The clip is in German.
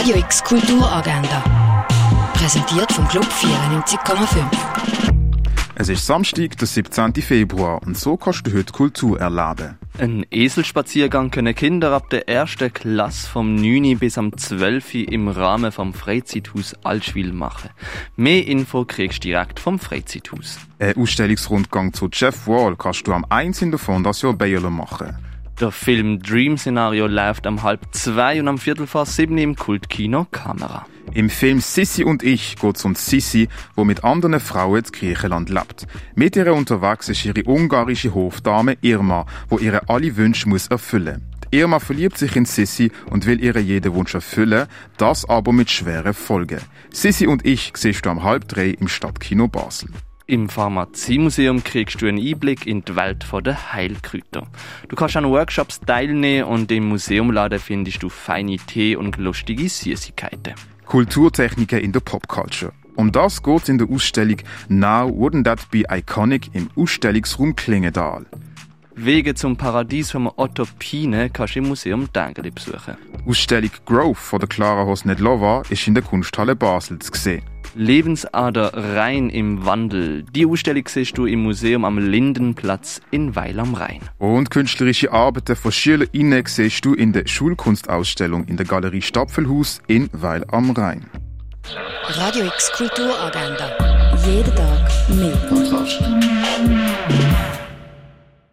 Radio X Kulturagenda. Präsentiert vom Club 94,5. Es ist Samstag, der 17. Februar, und so kannst du heute Kultur erleben. Ein Eselspaziergang können Kinder ab der ersten Klasse vom 9. bis am 12. im Rahmen vom Freizeithaus Altschwil machen. Mehr Info kriegst du direkt vom Freizeithaus. Ein Ausstellungsrundgang zu Jeff Wall kannst du am 1 in der Fondation Bayerle machen. Der Film Dream Szenario läuft am halb zwei und am viertel vor sieben im Kultkino Kamera. Im Film Sissi und ich geht es um Sissi, wo mit anderen Frauen in Griechenland lebt. Mit ihr unterwegs ist ihre ungarische Hofdame Irma, wo ihre alle Wünsche muss erfüllen. Irma verliebt sich in Sissi und will ihre jeden Wunsch erfüllen, das aber mit schweren Folgen. Sissi und ich siehst du am halb drei im Stadtkino Basel. Im Pharmaziemuseum kriegst du einen Einblick in die Welt der Heilkräuter. Du kannst an Workshops teilnehmen und im Museumladen findest du feine Tee und lustige Süßigkeiten. Kulturtechniken in der Popculture. Um das geht in der Ausstellung Now Wouldn't That Be Iconic im Ausstellungsraum Klingendal. Wege zum Paradies vom Otto Pine kannst du im Museum Dengeli besuchen. Ausstellung Growth von der Clara Hosnedlova ist in der Kunsthalle Basel zu sehen. Lebensader rein im Wandel. Die Ausstellung siehst du im Museum am Lindenplatz in Weil am Rhein. Und künstlerische Arbeiten von SchülerInnen siehst du in der Schulkunstausstellung in der Galerie Stapfelhaus in Weil am Rhein. Radio X Kulturagenda. Jeden Tag mehr.